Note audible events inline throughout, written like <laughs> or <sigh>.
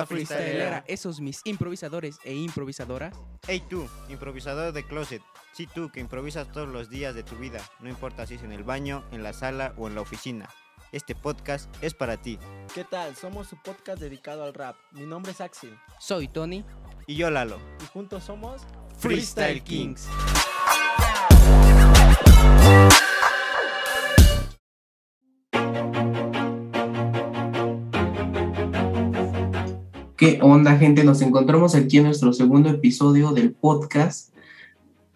banda freestylera. Esos mis improvisadores e improvisadoras. Hey tú, improvisador de closet. Sí tú, que improvisas todos los días de tu vida. No importa si es en el baño, en la sala o en la oficina. Este podcast es para ti. ¿Qué tal? Somos su podcast dedicado al rap. Mi nombre es Axel. Soy Tony. Y yo Lalo. Y juntos somos Freestyle Kings. ¿Qué onda, gente? Nos encontramos aquí en nuestro segundo episodio del podcast,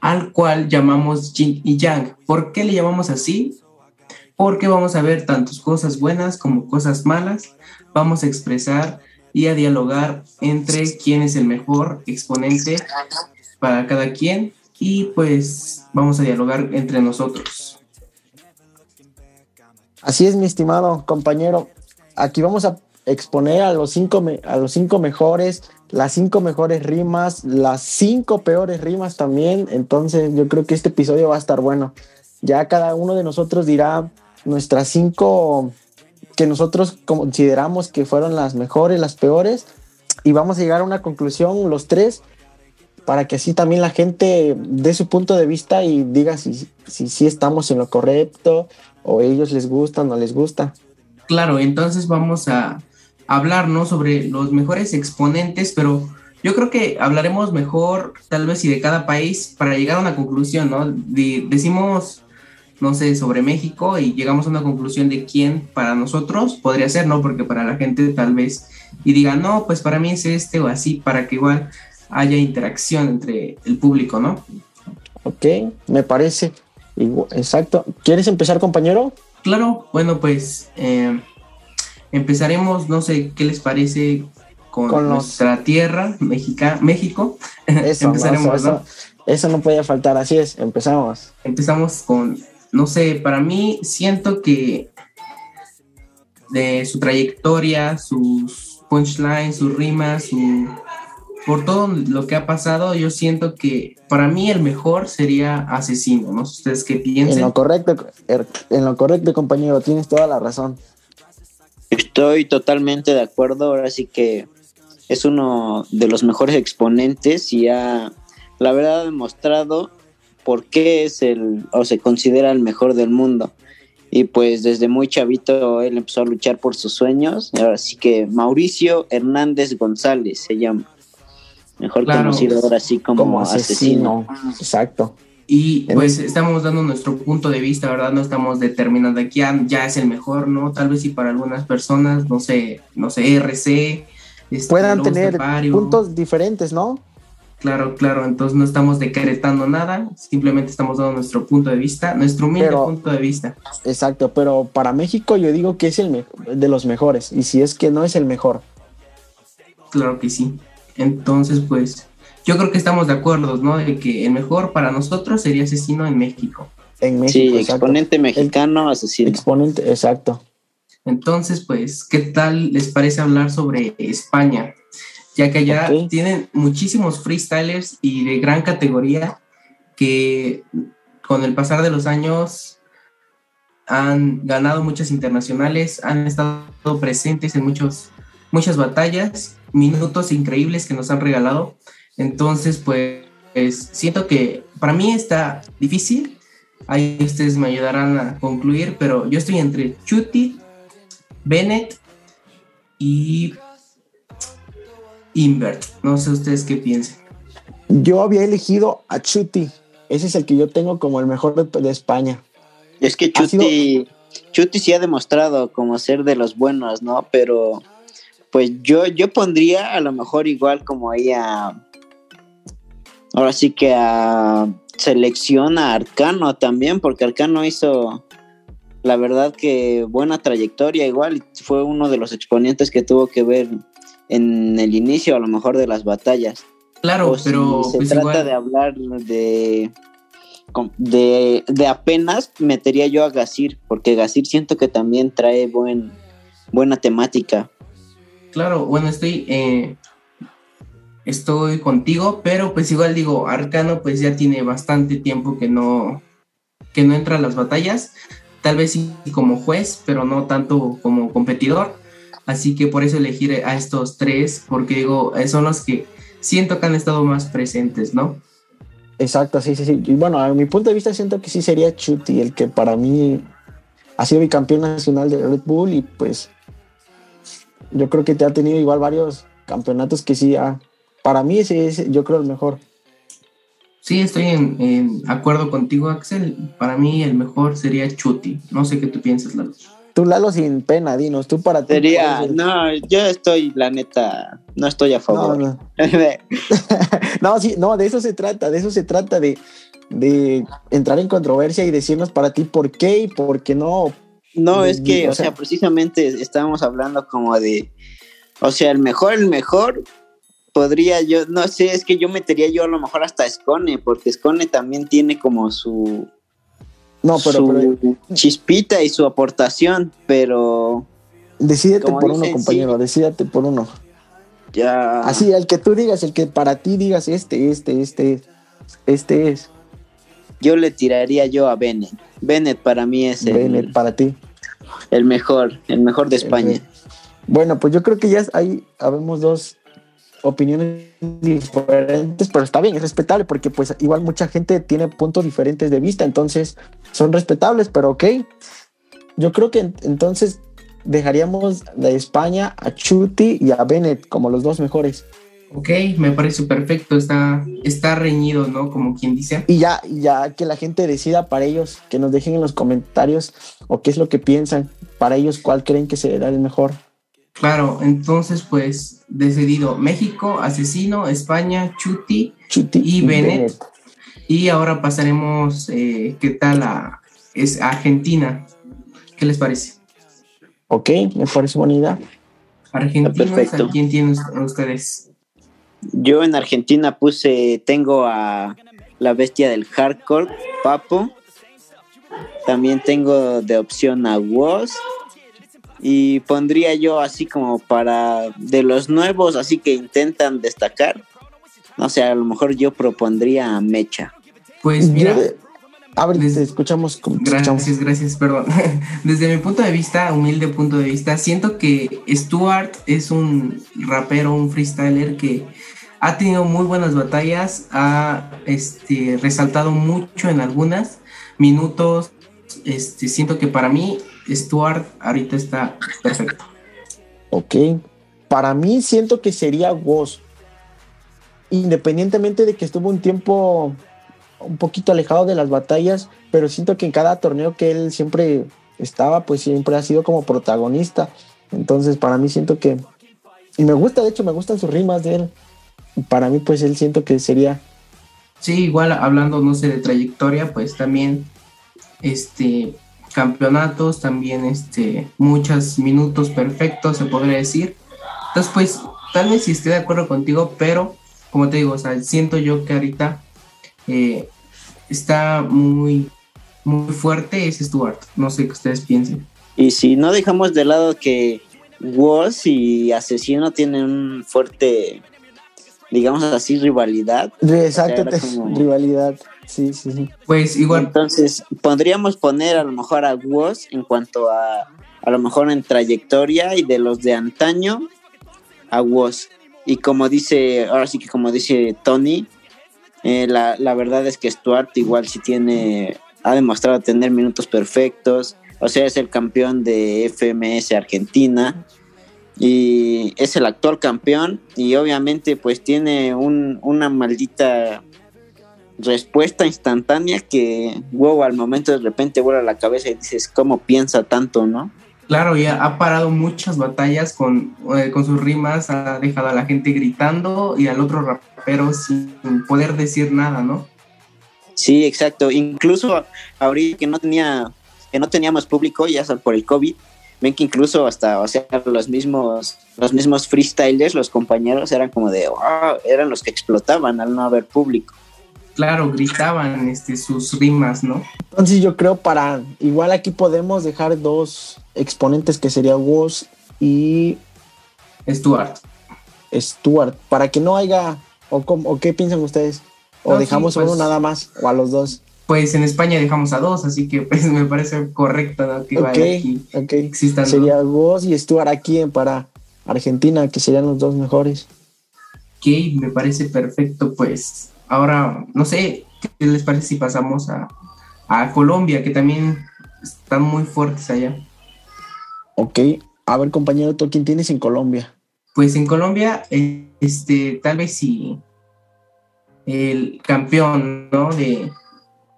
al cual llamamos Yin y Yang. ¿Por qué le llamamos así? Porque vamos a ver tantas cosas buenas como cosas malas. Vamos a expresar y a dialogar entre quién es el mejor exponente para cada quien y pues vamos a dialogar entre nosotros. Así es, mi estimado compañero. Aquí vamos a exponer a los cinco, a los cinco mejores, las cinco mejores rimas, las cinco peores rimas también. Entonces yo creo que este episodio va a estar bueno. Ya cada uno de nosotros dirá nuestras cinco que nosotros consideramos que fueron las mejores, las peores, y vamos a llegar a una conclusión los tres para que así también la gente dé su punto de vista y diga si, si, si estamos en lo correcto o ellos les gusta o no les gusta. Claro, entonces vamos a, hablar, ¿no? Sobre los mejores exponentes, pero yo creo que hablaremos mejor, tal vez, y de cada país para llegar a una conclusión, ¿no? decimos, no sé, sobre México y llegamos a una conclusión de quién para nosotros podría ser, ¿no? Porque para la gente tal vez, y diga, no, pues para mí es este o así, para que igual haya interacción entre el público, ¿no? Ok, me parece. Exacto. ¿Quieres empezar, compañero? Claro, bueno, pues eh, Empezaremos, no sé qué les parece con, nuestra tierra, México. <laughs> Eso, Empezaremos, no, eso, no podía faltar, así es, empezamos. Empezamos con, no sé, para mí siento que de su trayectoria, sus punchlines, sus rimas, su, por todo lo que ha pasado, yo siento que para mí el mejor sería Asesino, ¿no? ¿Ustedes qué piensan? En lo correcto, er, en lo correcto, compañero, tienes toda la razón. Estoy totalmente de acuerdo, ahora sí que es uno de los mejores exponentes y ha, la verdad, ha demostrado por qué es el, o se considera el mejor del mundo. Y pues desde muy chavito él empezó a luchar por sus sueños. Ahora sí que Mauricio Hernández González se llama. Mejor conocido ahora sí como, asesino. Exacto. Y pues estamos dando nuestro punto de vista, ¿verdad? No estamos determinando aquí ya, ya es el mejor, ¿no? Tal vez si para algunas personas, no sé, no sé, RC. Este, Puedan tener puntos diferentes, ¿no? Claro, claro, entonces no estamos decretando nada, simplemente estamos dando nuestro punto de vista, nuestro humilde punto de vista. Exacto, pero para México yo digo que es el de los mejores, y si es que no es el mejor. Claro que sí. Entonces, pues, yo creo que estamos de acuerdo, ¿no? De que el mejor para nosotros sería asesino en México. En México. Sí, exponente mexicano, asesino. Exponente, exacto. Entonces, pues, ¿qué tal les parece hablar sobre España? Ya que allá tienen muchísimos freestylers y de gran categoría que con el pasar de los años han ganado muchas internacionales, han estado presentes en muchos, muchas batallas, minutos increíbles que nos han regalado. Entonces, pues, siento que para mí está difícil. Ahí ustedes me ayudarán a concluir, pero yo estoy entre Chuti, Bennett y Invert. No sé ustedes qué piensan. Yo había elegido a Chuti. Ese es el que yo tengo como el mejor de, España. Es que Chuti, Chuti sí ha demostrado como ser de los buenos, ¿no? Pero pues yo, yo pondría a lo mejor igual como ahí a, ahora sí que a selección a Arcano también, porque Arcano hizo, la verdad que buena trayectoria igual, fue uno de los exponentes que tuvo que ver en el inicio a lo mejor de las batallas. Claro, pero se pues trata de hablar de, de, de apenas metería yo a Gasir, porque Gasir siento que también trae buen, buena temática. Claro, bueno, estoy eh, estoy contigo, pero pues igual digo, Arcano pues ya tiene bastante tiempo que no, que no entra a las batallas, tal vez sí como juez, pero no tanto como competidor. Así que por eso elegir a estos tres, porque digo, eh, son los que siento que han estado más presentes, ¿no? Exacto, sí, sí, sí. Y bueno, a mi punto de vista siento que sí sería Chuti, el que para mí ha sido bicampeón nacional de Red Bull y pues yo creo que te ha tenido igual varios campeonatos que sí, ha, para mí ese es yo creo el mejor. Sí, estoy en, acuerdo contigo, Axel. Para mí el mejor sería Chuti. No sé qué tú piensas, Lalo. Tú, Lalo, sin pena, dinos, tú para ti. Sería, no, yo estoy, la neta, no estoy a favor. No, <laughs> no. sí, no, de eso se trata, de eso se trata, de, de entrar en controversia y decirnos para ti por qué y por qué no. No, es que, o sea, precisamente estábamos hablando como de, o sea, el mejor, el mejor, podría yo, no sé, es que yo metería yo a lo mejor hasta Scone, porque Scone también tiene como su, no, pero, chispita y su aportación, pero... Decídete por uno, compañero, decídete por uno. Ya. Así, el que tú digas, el que para ti digas este, este, este, este es. Yo le tiraría yo a Bennett. Bennett para mí es el... Bennett para ti. El mejor, el mejor de España. Bueno, pues yo creo que ya ahí habemos dos opiniones diferentes, pero está bien, es respetable porque pues igual mucha gente tiene puntos diferentes de vista, entonces son respetables, pero ok. Yo creo que entonces dejaríamos de España a Chuti y a Bennett como los dos mejores. Ok, me parece perfecto, está, está reñido, ¿no? Como quien dice. Y ya, ya que la gente decida para ellos, que nos dejen en los comentarios o qué es lo que piensan, para ellos cuál creen que será el mejor. Claro, entonces pues decidido México, Asesino, España, Chuti, y Bennett. Y ahora pasaremos, eh, ¿qué tal a es Argentina? ¿Qué les parece? Ok, me parece buena idea. Argentina, ¿a quién tienen ustedes? Yo en Argentina puse, tengo a la bestia del hardcore, Papo. También tengo de opción a Woz y pondría yo así como para de los nuevos, así que intentan destacar. No sé, a lo mejor yo propondría a Mecha. Pues mira. A ver, escuchamos. Gracias, gracias, perdón. <laughs> Desde mi punto de vista, humilde punto de vista, siento que Stuart es un rapero, un freestyler que ha tenido muy buenas batallas, ha este, resaltado mucho en algunas minutos. Este, siento que para mí Stuart ahorita está perfecto. Ok. Para mí siento que sería Woz. Independientemente de que estuvo un tiempo un poquito alejado de las batallas, pero siento que en cada torneo que él siempre estaba, pues siempre ha sido como protagonista. Entonces, para mí siento que... Y me gusta, de hecho, me gustan sus rimas de él. Para mí, pues él siento que sería... Sí, igual hablando, no sé, de trayectoria, pues también, este, campeonatos, también este, muchos minutos perfectos, se podría decir. Entonces, pues, tal vez sí esté de acuerdo contigo, pero como te digo, o sea, siento yo que ahorita eh, está muy, muy fuerte ese Stuart. No sé qué ustedes piensen. Y si no dejamos de lado que Woz y Asesino tienen un fuerte, digamos así, rivalidad. Exacto, rivalidad. Sí, sí, sí. Pues igual. Entonces, podríamos poner a lo mejor a Woz en cuanto a a lo mejor en trayectoria y de los de antaño a Woz. Y como dice, ahora sí que como dice Tony, eh, la, la, verdad es que Stuart igual sí tiene, ha demostrado tener minutos perfectos. O sea, es el campeón de FMS Argentina y es el actual campeón y obviamente pues tiene un, una maldita respuesta instantánea que, wow, al momento de repente vuela la cabeza y dices, ¿cómo piensa tanto, no? Claro, ya ha parado muchas batallas con, eh, con sus rimas, ha dejado a la gente gritando y al otro rapero sin poder decir nada, ¿no? Sí, exacto. Incluso ahorita que no tenía, que no teníamos público, ya por el COVID, ven que incluso hasta, o sea, los mismos, los mismos freestylers, los compañeros eran como de, eran los que explotaban al no haber público claro, gritaban este, sus rimas, ¿no? Entonces yo creo para, igual aquí podemos dejar dos exponentes que sería Woz y Stuart. Stuart, para que no haya, o, o qué piensan ustedes, o dejamos uno pues, nada más, o a los dos. pues en España dejamos a dos, así que pues me parece correcto ¿no? que aquí existan Sería vos y Stuart aquí para Argentina, que serían los dos mejores. Ok, me parece perfecto, pues ahora, no sé, ¿qué les parece si pasamos a, a Colombia, que también están muy fuertes allá? Ok, a ver compañero, ¿tú quién tienes en Colombia? Pues en Colombia, este, tal vez si el campeón, ¿no? De,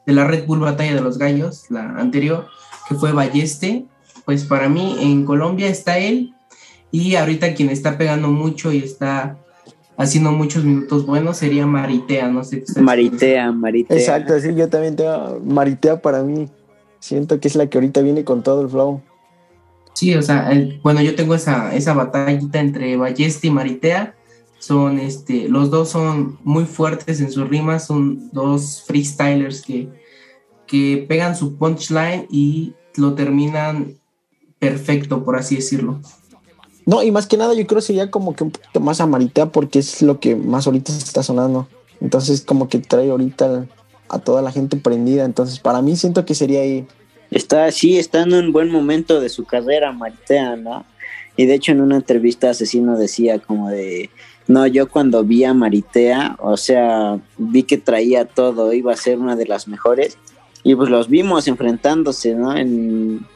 de la Red Bull Batalla de los Gallos, la anterior, que fue Balleste, pues para mí en Colombia está él y ahorita quien está pegando mucho y está haciendo muchos minutos buenos sería Maritea, no sé. Maritea, Maritea. Exacto, sí, yo también tengo Maritea para mí. Siento que es la que ahorita viene con todo el flow. Sí, o sea, bueno, yo tengo esa, esa batallita entre Balleste y Maritea son este, los dos son muy fuertes en sus rimas, son dos freestylers que, que pegan su punchline y lo terminan perfecto, por así decirlo. No, y más que nada yo creo sería como que un poquito más amaritea porque es lo que más ahorita se está sonando. Entonces como que trae ahorita a toda la gente prendida. Entonces para mí siento que sería ahí. Está, sí, está en un buen momento de su carrera Maritea, ¿no? Y de hecho en una entrevista Asesino decía como de, no, yo cuando vi a Maritea, o sea, vi que traía todo, iba a ser una de las mejores. Y pues los vimos enfrentándose, ¿no? En,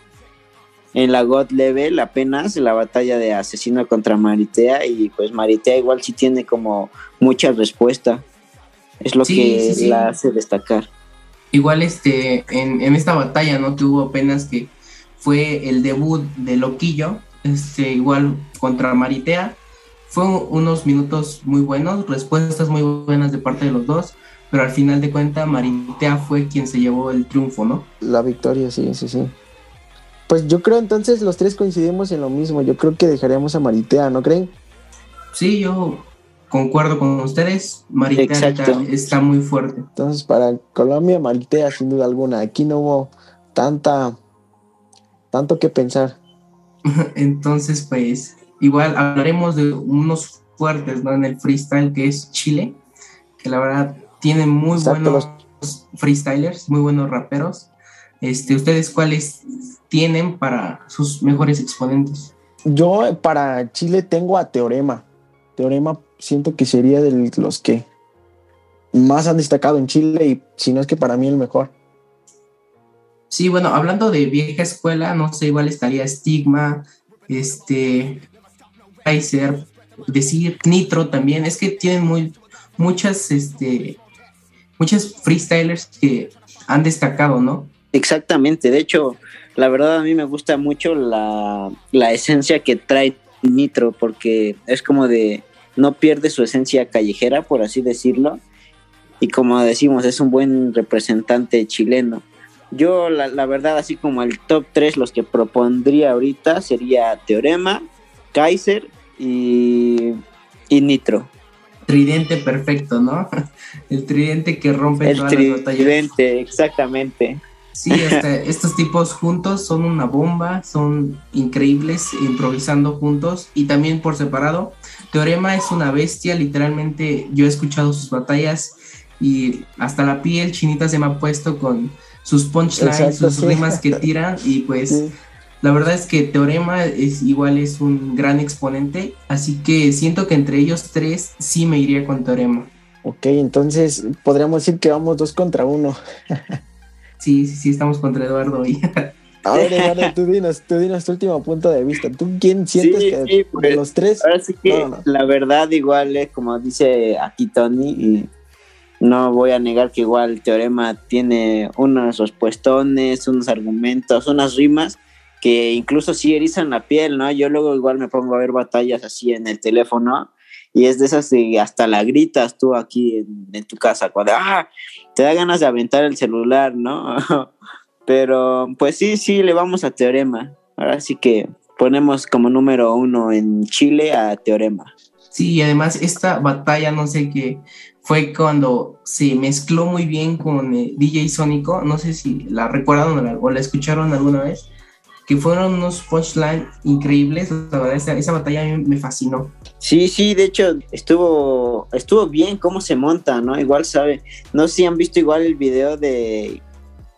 en la God Level apenas, la batalla de asesino contra Maritea. Y pues Maritea igual sí tiene como mucha respuesta. Es lo que la hace destacar. Igual este, en, en esta batalla, ¿no? Que hubo apenas que fue el debut de Loquillo, este, igual contra Maritea fue unos minutos muy buenos, respuestas muy buenas de parte de los dos, pero al final de cuentas Maritea fue quien se llevó el triunfo, ¿no? La victoria, sí, sí, sí. Pues yo creo entonces los tres coincidimos en lo mismo. Yo creo que dejaremos a Maritea, ¿no creen? Sí, yo concuerdo con ustedes. Maritea está, está, muy fuerte. Entonces, para Colombia, Maritea, sin duda alguna. Aquí no hubo tanta, tanto que pensar. <laughs> Entonces, pues, Igual hablaremos de unos fuertes ¿no? en el freestyle que es Chile, que la verdad tiene muy buenos freestylers, muy buenos raperos. Este, ¿Ustedes cuáles tienen para sus mejores exponentes? Yo para Chile tengo a Teorema. Teorema siento que sería de los que más han destacado en Chile y si no es que para mí el mejor. Sí, bueno, hablando de vieja escuela, no sé, igual estaría Stigma, este, Kaiser, decir Nitro también, es que tienen muy, muchas, este, muchas freestylers que han destacado, ¿no? Exactamente, de hecho, la verdad a mí me gusta mucho la, la esencia que trae Nitro, porque es como de, no pierde su esencia callejera, por así decirlo, y como decimos, es un buen representante chileno. Yo, la, la, verdad, así como el top 3, los que propondría ahorita sería Teorema, Kaiser y, y Nitro. Tridente perfecto, ¿no? <laughs> El tridente que rompe el todas las batallas. Tridente, exactamente. Sí, estos tipos juntos son una bomba, son increíbles improvisando juntos y también por separado. Teorema es una bestia, literalmente yo he escuchado sus batallas y hasta la piel chinita se me ha puesto con sus punchlines, sus rimas que tiran <laughs> y pues la verdad es que Teorema es igual es un gran exponente, así que siento que entre ellos tres sí me iría con Teorema. Ok, entonces podríamos decir que vamos dos contra uno. <laughs> sí, sí, sí, estamos contra Eduardo hoy. <laughs> A ver, Eduardo, tú dinos, tú dinos tu último punto de vista. ¿Tú quién sientes que de pues, los tres? Ahora sí que la verdad igual es como dice aquí Tony, y no voy a negar que igual Teorema tiene unos respuestones, unos argumentos, unas rimas que incluso sí erizan la piel, ¿no? Yo luego igual me pongo a ver batallas así en el teléfono y es de esas que hasta la gritas tú aquí en, tu casa, cuando ¡ah! Te da ganas de aventar el celular, ¿no? <laughs> Pero pues sí, sí, le vamos a Teorema. Ahora sí que ponemos como número uno en Chile a Teorema. Sí, y además esta batalla, no sé qué, fue cuando se mezcló muy bien con eh, DJ Sónico, no sé si la recuerdan o la escucharon alguna vez, que fueron unos punchline increíbles. La verdad, esa, esa batalla a mí me fascinó. Sí, sí, de hecho estuvo estuvo bien cómo se monta, ¿no? Igual sabe, no sé si han visto igual el video de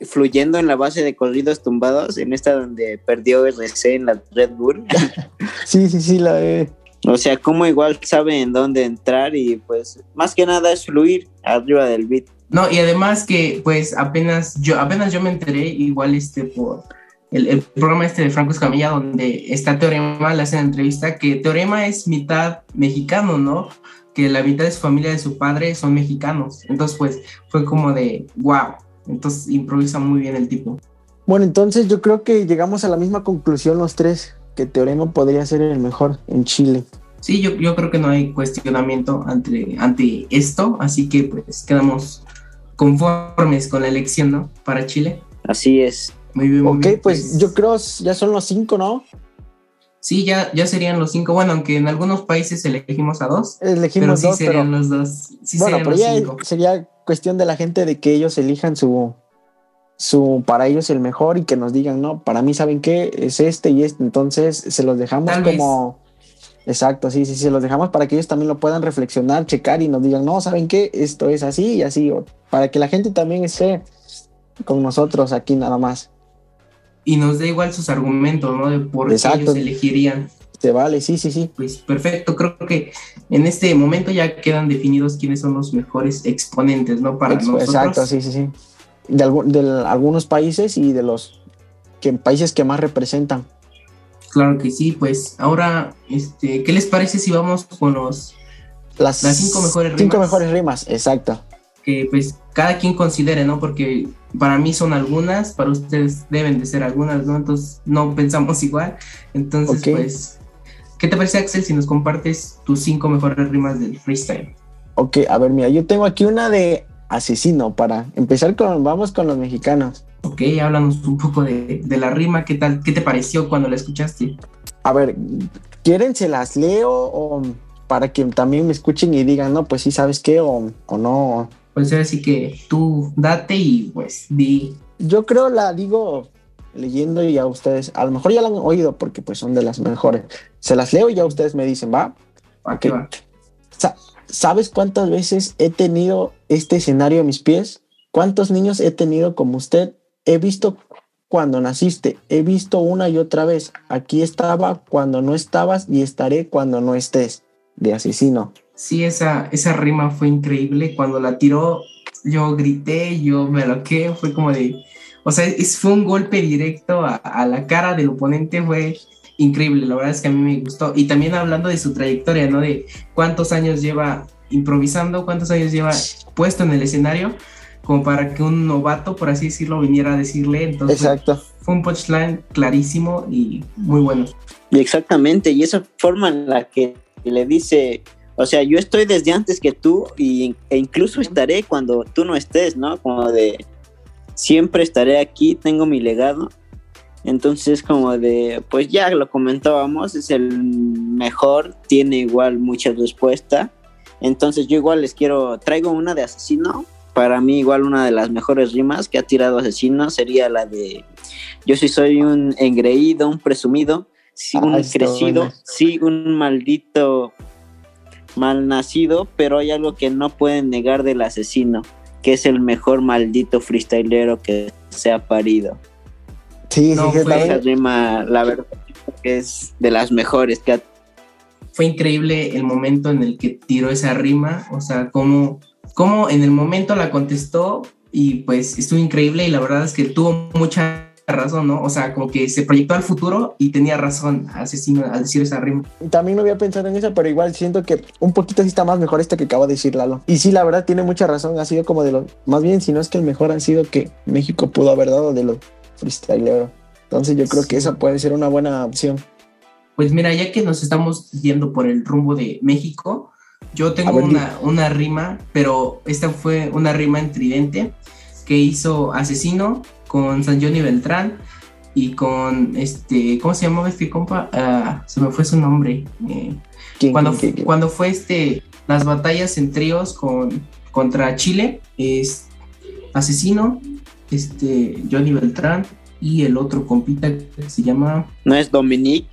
fluyendo en la base de corridos tumbados, en esta donde perdió RC en la Red Bull. <laughs> sí, sí, sí, la de... O sea, cómo igual sabe en dónde entrar y pues más que nada es fluir arriba del beat. No, y además que pues apenas yo, apenas yo me enteré, igual este por el, programa este de Franco Escamilla, donde está Teorema, le hacen entrevista, que Teorema es mitad mexicano, ¿no? Que la mitad de su familia, de su padre, son mexicanos. Entonces, pues, fue como de, wow. Entonces, improvisa muy bien el tipo. Bueno, entonces yo creo que llegamos a la misma conclusión los tres, que Teorema podría ser el mejor en Chile. Sí, yo, yo creo que no hay cuestionamiento ante, ante esto, así que pues quedamos conformes con la elección, ¿no? Para Chile. Así es. Muy bien. Ok, pues, pues, yo creo ya son los cinco, ¿no? Sí, ya, ya serían los cinco. Bueno, aunque en algunos países elegimos a dos. Elegimos pero sí serían los dos. bueno, pero ya sería cuestión de la gente de que ellos elijan su, su, para ellos el mejor y que nos digan, no, para mí saben qué es este y este. Entonces se los dejamos como. Exacto, sí, sí, se los dejamos para que ellos también lo puedan reflexionar, checar y nos digan, no, ¿saben qué? Esto es así y así. para que la gente también esté con nosotros aquí nada más y nos da igual sus argumentos, ¿no? De por qué ellos elegirían. Te vale, sí, sí, sí. Pues perfecto, creo que en este momento ya quedan definidos quiénes son los mejores exponentes, ¿no? Para nosotros. Exacto, sí, sí, sí. De, de algunos países y de los que, países que más representan. Claro que sí, pues ahora, este, ¿qué les parece si vamos con los las, cinco mejores rimas? Cinco mejores rimas, exacto. Que pues cada quien considere, ¿no? Porque para mí son algunas, para ustedes deben de ser algunas, ¿no? Entonces no pensamos <laughs> igual. Entonces, pues, ¿qué te parece, Axel, si nos compartes tus cinco mejores rimas del freestyle? Ok, a ver, mira, yo tengo aquí una de asesino para empezar con, vamos con los mexicanos. Ok, háblanos un poco de, la rima, ¿qué tal? ¿Qué te pareció cuando la escuchaste? A ver, ¿quieren se las leo o para que también me escuchen y digan, no, pues sí, ¿sabes qué? O, o no, pues así que tú date y pues di. Yo creo la digo leyendo y a ustedes, a lo mejor ya la han oído porque pues son de las mejores. Se las leo y ya ustedes me dicen, va. ¿A qué va? ¿Sabes cuántas veces he tenido este escenario a mis pies? ¿Cuántos niños he tenido como usted? He visto cuando naciste, he visto una y otra vez. Aquí estaba cuando no estabas y estaré cuando no estés. De asesino sí, esa, esa rima fue increíble. Cuando la tiró, yo grité, yo me aloqué, fue como de... O sea, es, fue un golpe directo a, la cara del oponente, fue increíble. La verdad es que a mí me gustó. Y también hablando de su trayectoria, ¿no? De cuántos años lleva improvisando, cuántos años lleva puesto en el escenario, como para que un novato, por así decirlo, viniera a decirle. Entonces, Exacto. Fue un punchline clarísimo y muy bueno. Y exactamente, y esa forma en la que le dice, o sea, yo estoy desde antes que tú y, e incluso estaré cuando tú no estés, ¿no? Como de siempre estaré aquí, tengo mi legado. Entonces, como de, pues ya lo comentábamos, es el mejor, tiene igual mucha respuesta. Entonces, yo igual les quiero, traigo una de asesino. Para mí, igual una de las mejores rimas que ha tirado asesino sería la de: Yo sí soy un engreído, un presumido, sí, un ah, crecido, sí, un maldito mal nacido, pero hay algo que no pueden negar del asesino, que es el mejor maldito freestylero que se ha parido. Sí, sí, esa rima, la verdad, que es de las mejores que Fue increíble el momento en el que tiró esa rima, o sea, cómo, cómo en el momento la contestó y pues estuvo increíble y la verdad es que tuvo mucha razón, ¿no? O sea, como que se proyectó al futuro y tenía razón Asesino al decir esa rima. También no había pensado en eso, pero igual siento que un poquito sí está más mejor este que acaba de decir Lalo. Y sí, la verdad tiene mucha razón, ha sido como de los, más bien si no es que el mejor ha sido que México pudo haber dado de los freestylero. Entonces yo creo que esa puede ser una buena opción. Pues mira, ya que nos estamos yendo por el rumbo de México, yo tengo una, una rima, pero esta fue una rima en tridente que hizo Asesino con San Johnny Beltrán y con este, ¿cómo se llamaba este compa? Ah, se me fue su nombre. Eh, cuando, cuando fue este, las batallas en tríos con, contra Chile, es Asesino, este, Johnny Beltrán y el otro compita que se llama... ¿No es Dominique?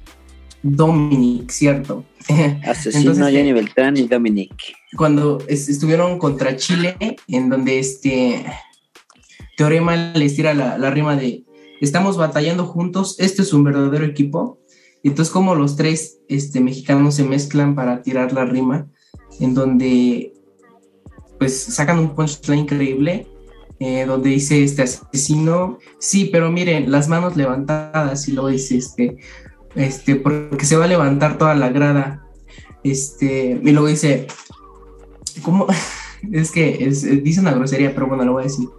Dominic, cierto. <laughs> Asesino Entonces, Jenny Beltrán y Dominic. Cuando estuvieron contra Chile, en donde este Teorema les tira la, rima de estamos batallando juntos, este es un verdadero equipo. Y entonces como los tres este, mexicanos se mezclan para tirar la rima, en donde pues sacan un punchline increíble, eh, donde dice este asesino, sí, pero miren, las manos levantadas, y luego dice este, este, porque se va a levantar toda la grada. Este, y luego dice, ¿cómo? <laughs> es que es, dice una grosería, pero bueno, lo voy a decir.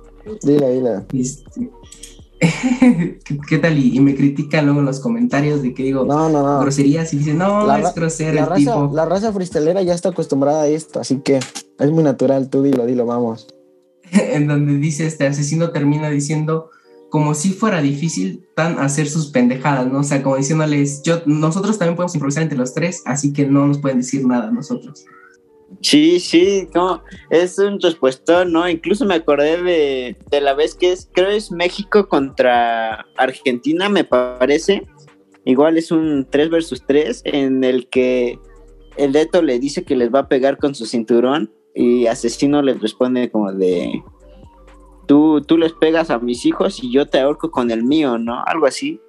Dila, dila. Este, <laughs> ¿Qué, tal? Y, me critican luego en los comentarios de que digo no, no, no. groserías y dicen, no, la, es grosera la el raza, tipo. La raza freestalera ya está acostumbrada a esto, así que es muy natural, tú dilo, dilo, vamos. <laughs> en donde dice este asesino termina diciendo, como si fuera difícil tan hacer sus pendejadas, ¿no? O sea, como diciéndoles, yo, nosotros también podemos improvisar entre los tres, así que no nos pueden decir nada nosotros. Sí, sí, como es un respuesta, ¿no? Incluso me acordé de, de, la vez que es, creo es México contra Argentina, me parece. Igual es un 3 versus 3 en el que el Leto le dice que les va a pegar con su cinturón y Asesino le responde como de, tú, tú les pegas a mis hijos y yo te ahorco con el mío, ¿no? Algo así.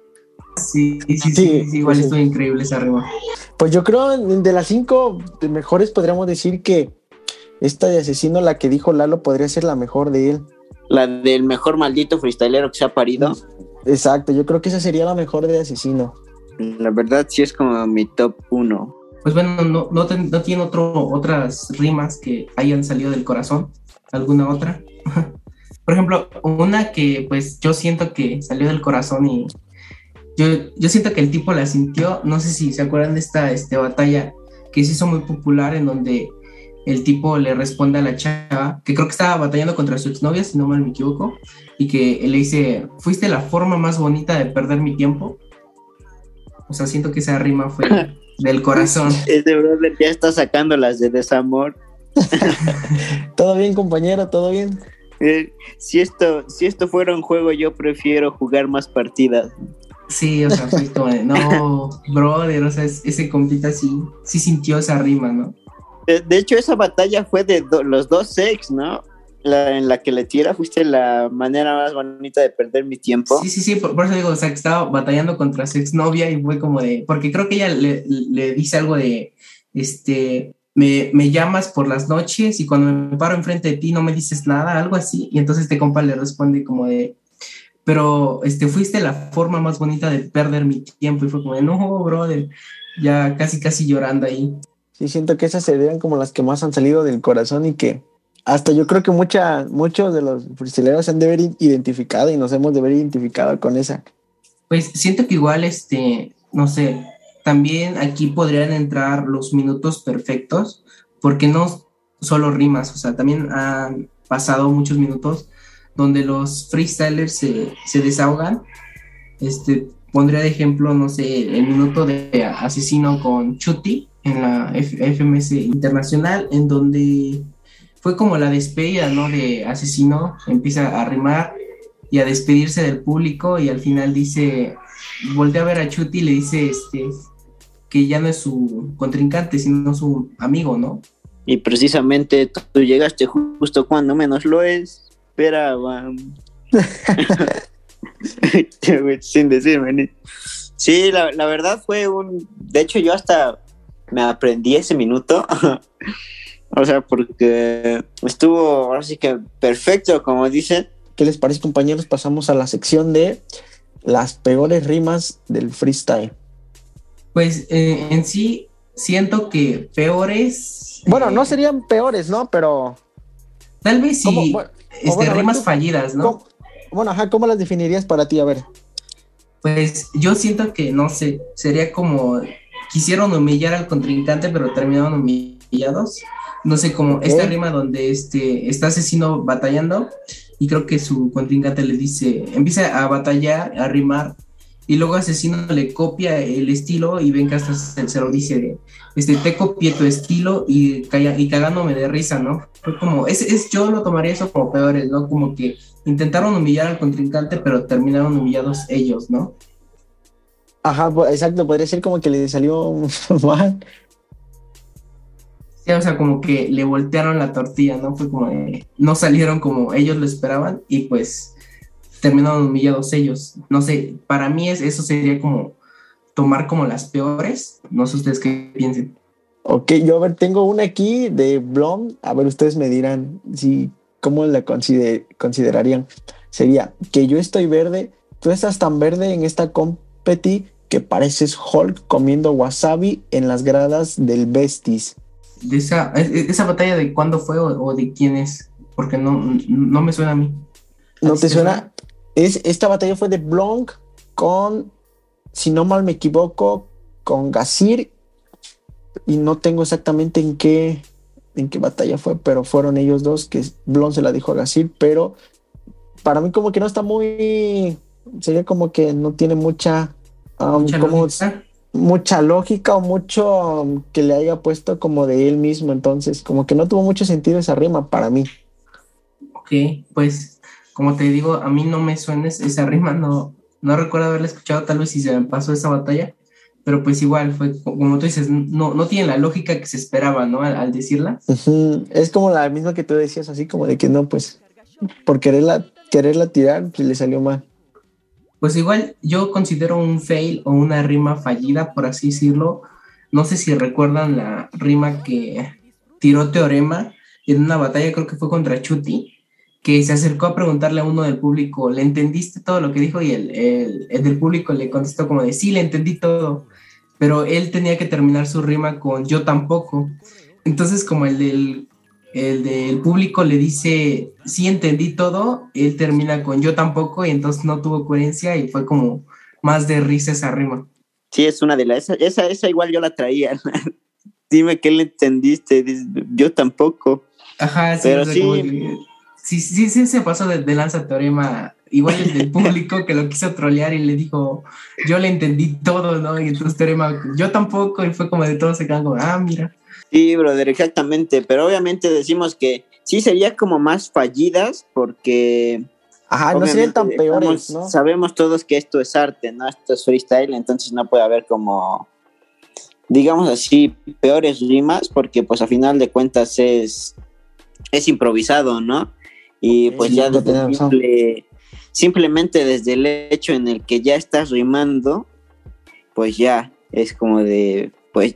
Sí, sí, sí, sí, sí igual estoy increíble esa arriba. Pues yo creo de las cinco mejores podríamos decir que esta de asesino, la que dijo Lalo, podría ser la mejor de él. La del mejor maldito freestylero que se ha parido. Exacto, yo creo que esa sería la mejor de asesino. La verdad sí es como mi top uno. Pues bueno, no, no, no tiene otro, otras rimas que hayan salido del corazón. ¿Alguna otra? <laughs> Por ejemplo, una que pues yo siento que salió del corazón y yo, yo siento que el tipo la sintió, no sé si se acuerdan de esta este, batalla que se hizo muy popular en donde el tipo le responde a la chava, que creo que estaba batallando contra su exnovia, si no mal me equivoco, y que le dice, fuiste la forma más bonita de perder mi tiempo. O sea, siento que esa rima fue <laughs> del corazón. <laughs> Ese brother ya está sacando las de desamor. <laughs> todo bien, compañero, todo bien. Eh, si, esto, si esto fuera un juego, yo prefiero jugar más partidas. Sí, o sea, fue como no, brother, o sea, ese compita sí, sí sintió esa rima, ¿no? De, hecho, esa batalla fue de los dos sex, ¿no? La, en la que le tira fuiste la manera más bonita de perder mi tiempo. Sí, sí, sí, por, eso digo, o sea, que estaba batallando contra su exnovia y fue como de, porque creo que ella le, le dice algo de, este, me, me, llamas por las noches y cuando me paro enfrente de ti no me dices nada, algo así. Y entonces este compa le responde como de, pero este, fuiste la forma más bonita de perder mi tiempo. Y fue como de, no, brother, ya casi, casi llorando ahí. Sí, siento que esas serían como las que más han salido del corazón y que hasta yo creo que mucha, muchos de los freestyleros se han de haber identificado y nos hemos de haber identificado con esa. Pues siento que igual, este, no sé, también aquí podrían entrar los minutos perfectos, porque no solo rimas, o sea, también han pasado muchos minutos donde los freestylers se, se desahogan. Este, pondría de ejemplo, no sé, el minuto de asesino con Chuti en la FMS Internacional, en donde fue como la despedida, ¿no? De asesino, empieza a rimar y a despedirse del público y al final dice, voltea a ver a Chuti y le dice, este, que ya no es su contrincante, sino su amigo, ¿no? Y precisamente tú llegaste justo cuando menos lo esperaba. <laughs> <laughs> Sin decirme. Sí, la, la, verdad fue un... De hecho, yo hasta me aprendí ese minuto. <laughs> o sea, porque estuvo ahora sí que perfecto, como dicen. ¿Qué les parece, compañeros? Pasamos a la sección de las peores rimas del freestyle. Pues eh, en sí siento que peores. Bueno, no serían peores, ¿no? Pero. Tal vez sí. Este, rimas fallidas, ¿no? bueno, ajá, ¿cómo las definirías para ti? A ver. Pues yo siento que, no sé, sería como. Quisieron humillar al contrincante, pero terminaron humillados. No sé, como esta rima donde este, está asesino batallando y creo que su contrincante le dice, empieza a batallar, a rimar y luego Asesino le copia el estilo y ven que hasta se, lo dice, este, te copié tu estilo y, y cagándome de risa, ¿no? Fue como, es, es, yo lo tomaría eso como peores, ¿no? Como que intentaron humillar al contrincante, pero terminaron humillados ellos, ¿no? Ajá, exacto, podría ser como que le salió <laughs> mal. Sí, o sea, como que le voltearon la tortilla, ¿no? Fue como no salieron como ellos lo esperaban y pues terminaron humillados ellos. No sé, para mí es, eso sería como tomar como las peores. No sé ustedes qué piensen. Ok, yo a ver, tengo una aquí de Blom. A ver, ustedes me dirán si cómo la considerarían. Sería que yo estoy verde, tú estás tan verde en esta competi que pareces Hulk comiendo wasabi en las gradas del Besties. De esa, esa batalla de cuándo fue o, de quién es, porque no, no me suena a mí. ¿No te, suena? Es, esta batalla fue de Blanc con, si no mal me equivoco, con Gasir. Y no tengo exactamente en qué, en qué batalla fue, pero fueron ellos dos que Blanc se la dijo a Gasir. Pero para mí, como que no está muy. Sería como que no tiene mucha. Um, ¿Mucha, lógica? mucha lógica o mucho um, que le haya puesto como de él mismo. Entonces, como que no tuvo mucho sentido esa rima para mí. Ok, pues como te digo, a mí no me suena esa rima, no, no recuerdo haberla escuchado, tal vez si se me pasó esa batalla, pero pues igual, fue como tú dices, no, no tiene la lógica que se esperaba, ¿no? Al, decirla. Es como la misma que tú decías, así como de que no, pues, por quererla, quererla tirar, pues le salió mal. Pues igual yo considero un fail o una rima fallida, por así decirlo. No sé si recuerdan la rima que tiró Teorema en una batalla, creo que fue contra Chuti, que se acercó a preguntarle a uno del público, ¿le entendiste todo lo que dijo? Y el, el, del público le contestó como de, sí, le entendí todo, pero él tenía que terminar su rima con yo tampoco. Entonces, como el del, el del público le dice, sí, entendí todo, él termina con yo tampoco y entonces no tuvo coherencia y fue como más de risa esa rima. Sí, es una de las, esa, esa, igual yo la traía. <laughs> Dime qué le entendiste, yo tampoco. Ajá, sí, pero sí sí, sí, sí se pasó de, lanza teorema. Igual el del público que lo quiso trolear y le dijo, yo le entendí todo, ¿no? Y entonces teorema, yo tampoco, y fue como de todo se quedan como, ah, mira. Sí, brother, exactamente. Pero obviamente decimos que sí sería como más fallidas porque. Ajá, no serían tan peores, ¿no? Sabemos todos que esto es arte, ¿no? Esto es freestyle, entonces no puede haber como, digamos así, peores rimas, porque pues a final de cuentas es, es improvisado, ¿no? Y pues ya simplemente desde el hecho en el que ya estás rimando, pues ya es como de, pues,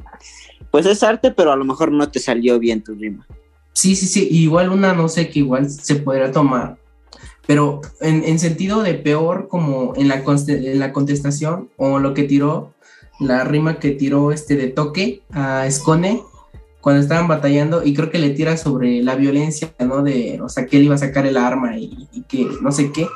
pues es arte, pero a lo mejor no te salió bien tu rima. Sí, sí, sí, igual una no sé que igual se podría tomar, pero en, sentido de peor como en la, en la contestación o lo que tiró, la rima que tiró este de toque a Escone, cuando estaban batallando y creo que le tira sobre la violencia, ¿no? De, o sea, que él iba a sacar el arma y, que no sé qué.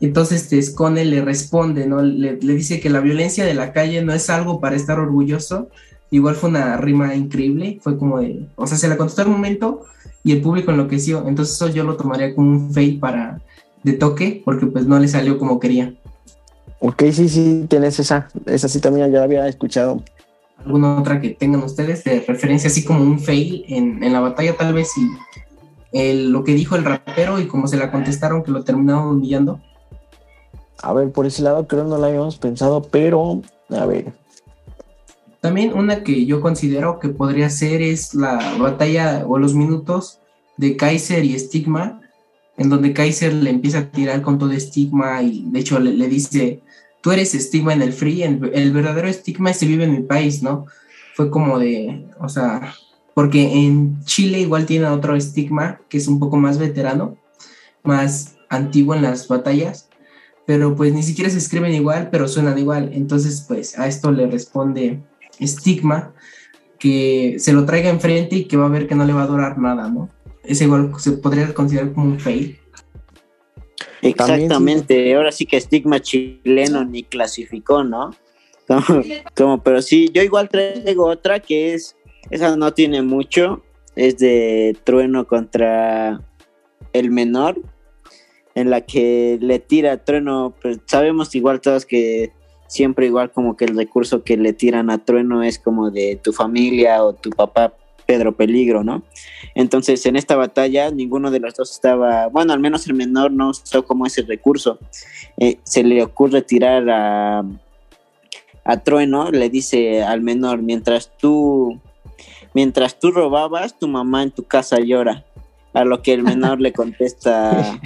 Entonces este, Scone le responde, ¿no? Le, dice que la violencia de la calle no es algo para estar orgulloso. Igual fue una rima increíble, fue como de, o sea, se la contestó al momento y el público enloqueció. Entonces eso yo lo tomaría como un fail para de toque, porque pues no le salió como quería. Ok, sí, sí, tienes esa, esa sí también ya la había escuchado alguna otra que tengan ustedes de referencia, así como un fail en, en la batalla, tal vez, y el, lo que dijo el rapero y cómo se la contestaron, que lo terminaron humillando. A ver, por ese lado creo no la habíamos pensado, pero a ver. También una que yo considero que podría ser es la batalla o los minutos de Kaiser y Stigma, en donde Kaiser le empieza a tirar con todo estigma y de hecho le, le dice, tú eres estigma en el free, el, verdadero estigma se vive en mi país, ¿no? Fue como de, o sea, porque en Chile igual tiene otro estigma que es un poco más veterano, más antiguo en las batallas, pero pues ni siquiera se escriben igual, pero suenan igual. Entonces, pues a esto le responde estigma que se lo traiga enfrente y que va a ver que no le va a durar nada, ¿no? Es igual, se podría considerar como un fail. Exactamente, ahora sí que estigma chileno ni clasificó, ¿no? Como, pero sí, yo igual traigo otra que es, esa no tiene mucho, es de Trueno contra el menor, en la que le tira Trueno, pues sabemos igual todos que siempre igual como que el recurso que le tiran a Trueno es como de tu familia o tu papá Pedro Peligro, ¿no? Entonces, en esta batalla, ninguno de los dos estaba, bueno, al menos el menor no usó como ese recurso. Eh, se le ocurre tirar a, a Trueno, le dice al menor, mientras tú, mientras tú robabas, tu mamá en tu casa llora. A lo que el menor le contesta,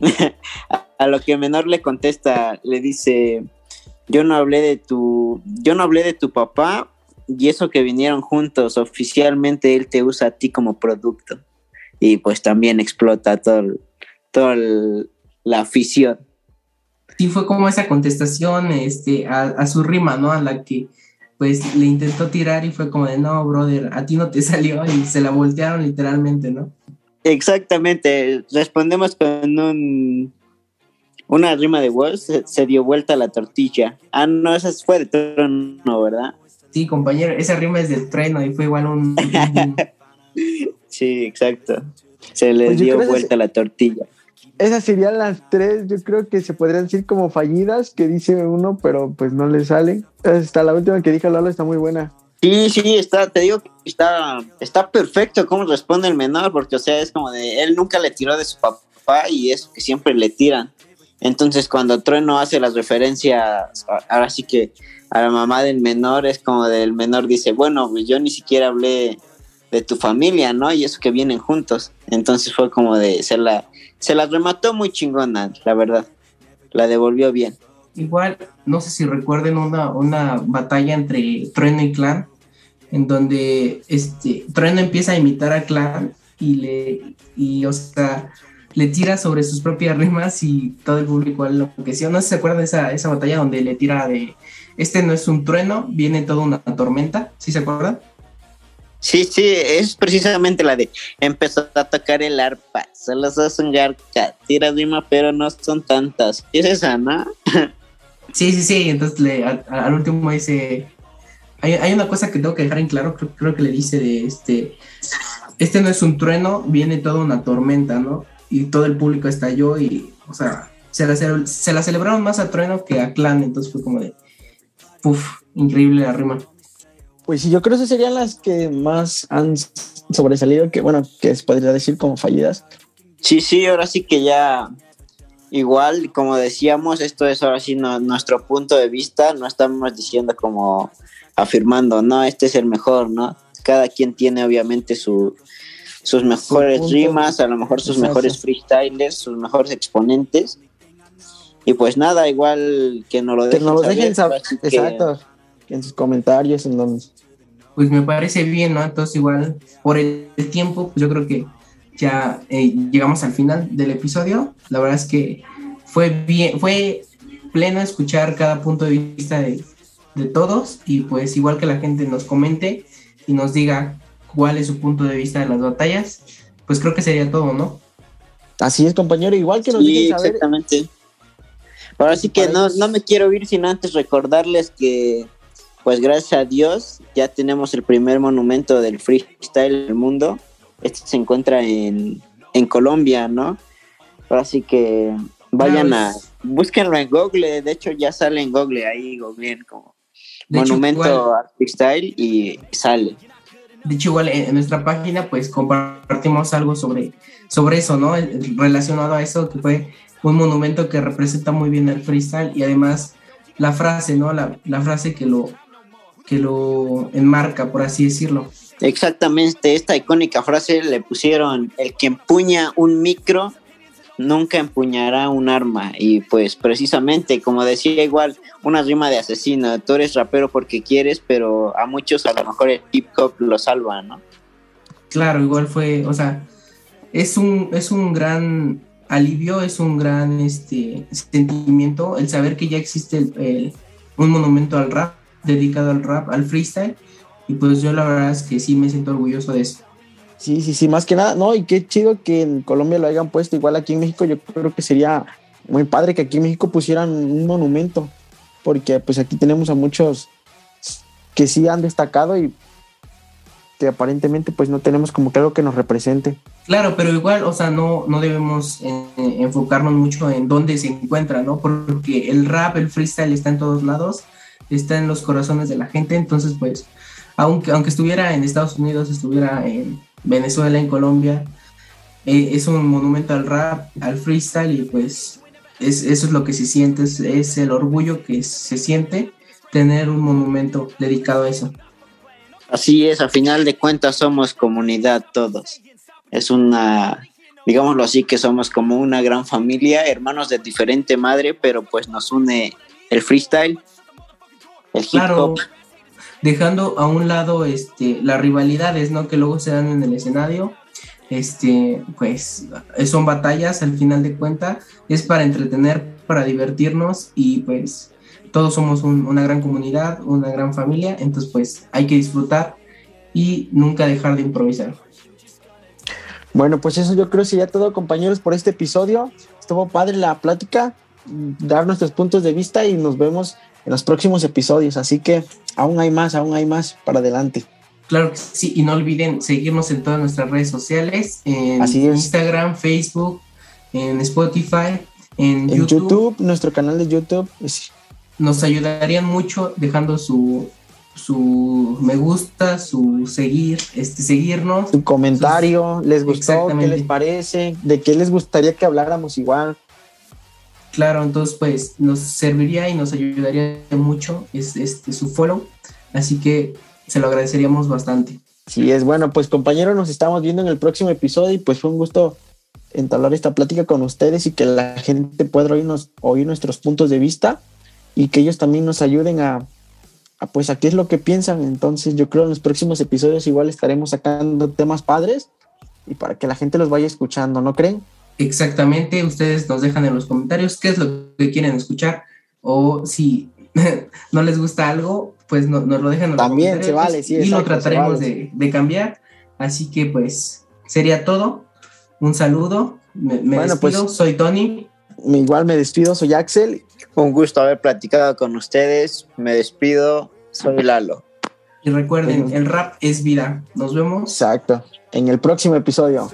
<laughs> a lo que el menor le contesta, le dice, yo no hablé de tu, yo no hablé de tu papá y eso que vinieron juntos, oficialmente él te usa a ti como producto y pues también explota todo, toda la afición. Sí, fue como esa contestación este, a, su rima, ¿no? A la que pues le intentó tirar y fue como de, no, brother, a ti no te <laughs> salió y se la voltearon literalmente, ¿no? Exactamente, respondemos con un, una rima de Walls, se, dio vuelta la tortilla. Ah, no, esa fue de trono, ¿verdad? Sí, compañero, esa rima es del trueno y fue igual un... <laughs> sí, exacto. Se le pues dio vuelta la tortilla. Esas serían las tres, yo creo que se podrían decir como fallidas, que dice uno, pero pues no le sale. Está la última que dijo Lalo, está muy buena. Sí, sí, está, te digo que está, está perfecto cómo responde el menor, porque o sea, es como de, él nunca le tiró de su papá y es que siempre le tiran. Entonces cuando Trueno hace las referencias, ahora sí que a la mamá del menor, es como del menor dice, bueno, pues yo ni siquiera hablé de tu familia, ¿no? Y eso que vienen juntos. Entonces fue como de, se la, se la remató muy chingona, la verdad. La devolvió bien. Igual, no sé si recuerden una, una batalla entre Trueno y Clan, en donde este, Trueno empieza a imitar a Clan y le, y o sea, le tira sobre sus propias rimas y todo el público lo que sí, no sé si se acuerdan de esa, esa batalla donde le tira de este no es un trueno, viene toda una tormenta, ¿sí se acuerdan? Sí, sí, es precisamente la de empezó a tocar el arpa, solo sos un garca, tira rima, pero no son tantas. ¿Es esa, no? <laughs> sí, sí, sí, entonces le, al, último dice, hay, hay, una cosa que tengo que dejar en claro, creo, creo que le dice de este, este no es un trueno, viene toda una tormenta, ¿no? y todo el público estalló y, o sea, se la, se la celebraron más a Trueno que a Clan, entonces fue como de, puff, increíble la rima. Pues sí, yo creo que esas serían las que más han sobresalido, que bueno, que se podría decir como fallidas. Sí, sí, ahora sí que ya, igual, como decíamos, esto es ahora sí nuestro punto de vista, no estamos diciendo como afirmando, no, este es el mejor, ¿no? Cada quien tiene obviamente su, sus mejores rimas, a lo mejor sus mejores freestylers, sus mejores exponentes. Y pues nada, igual que nos lo dejen, que saber. Exacto, en sus comentarios, en donde... Pues me parece bien, ¿no? Entonces igual, por el tiempo, pues yo creo que ya eh, llegamos al final del episodio. La verdad es que fue bien, fue pleno escuchar cada punto de vista de, de todos y pues igual que la gente nos comente y nos diga cuál es su punto de vista de las batallas, pues creo que sería todo, ¿no? Así es, compañero, igual que nos sí, exactamente. Ahora sí que no, no me quiero ir sin antes recordarles que, pues gracias a Dios, ya tenemos el primer monumento del freestyle del mundo. Este se encuentra en, en Colombia, ¿no? Ahora sí que vayan a, búsquenlo en Google, de hecho ya sale en Google ahí, Google como monumento freestyle y sale de hecho, igual en nuestra página, pues compartimos algo sobre, sobre eso, ¿no? Relacionado a eso, que fue un monumento que representa muy bien el freestyle y además la frase, ¿no? La, la frase que lo, que lo enmarca, por así decirlo. Exactamente, esta icónica frase le pusieron el que empuña un micro nunca empuñará un arma. Y pues precisamente, como decía igual, una rima de asesino. Tú eres rapero porque quieres, pero a muchos a lo mejor el hip hop lo salva, ¿no? Claro, igual fue, o sea, es un, es un gran alivio, es un gran este, sentimiento el saber que ya existe un monumento al rap, dedicado al rap, al freestyle. Y pues yo la verdad es que sí me siento orgulloso de eso. Sí, sí, sí, más que nada, no, y qué chido que en Colombia lo hayan puesto, igual aquí en México yo creo que sería muy padre que aquí en México pusieran un monumento, porque pues aquí tenemos a muchos que sí han destacado y que aparentemente pues no tenemos como que algo que nos represente. Claro, pero igual, o sea, no, no debemos eh, enfocarnos mucho en dónde se encuentra, ¿no? Porque el rap, el freestyle está en todos lados, está en los corazones de la gente, entonces pues aunque, aunque estuviera en Estados Unidos, estuviera en Venezuela, en Colombia, eh, es un monumento al rap, al freestyle y pues es, eso es lo que se siente, es, el orgullo que se siente tener un monumento dedicado a eso. Así es, a final de cuentas somos comunidad todos. Es una, digámoslo así, que somos como una gran familia, hermanos de diferente madre, pero pues nos une el freestyle, el hip hop. dejando a un lado este, las rivalidades ¿no? que luego se dan en el escenario, este, pues son batallas al final de cuentas, es para entretener, para divertirnos y pues todos somos una gran comunidad, una gran familia, entonces pues hay que disfrutar y nunca dejar de improvisar. Bueno, pues eso yo creo que sería todo compañeros por este episodio. Estuvo padre la plática, dar nuestros puntos de vista y nos vemos en los próximos episodios, así que aún hay más, aún hay más para adelante. Claro que sí, y no olviden seguirnos en todas nuestras redes sociales, en Instagram, Facebook, en Spotify, en, YouTube. nuestro canal de YouTube. Nos ayudarían mucho dejando su, su me gusta, su seguir, este, seguirnos. Su comentario, ¿les gustó? ¿Qué les parece? ¿De qué les gustaría que habláramos igual? Claro, entonces pues nos serviría y nos ayudaría mucho este, su follow. Así que se lo agradeceríamos bastante. Sí, es bueno, pues compañero, nos estamos viendo en el próximo episodio y pues fue un gusto entablar esta plática con ustedes y que la gente pueda oírnos, oír nuestros puntos de vista y que ellos también nos ayuden a, pues a qué es lo que piensan. Entonces yo creo en los próximos episodios igual estaremos sacando temas padres y para que la gente los vaya escuchando, ¿no creen? Exactamente, ustedes nos dejan en los comentarios qué es lo que quieren escuchar o si <laughs> no les gusta algo, pues nos lo dejan También se vale, sí. Y lo trataremos de, cambiar. Así que pues sería todo. Un saludo. Me, despido. Pues, soy Tony. Igual me despido, soy Axel. Un gusto haber platicado con ustedes. Me despido, soy Lalo. Y recuerden, el rap es vida. Nos vemos. Exacto. En el próximo episodio.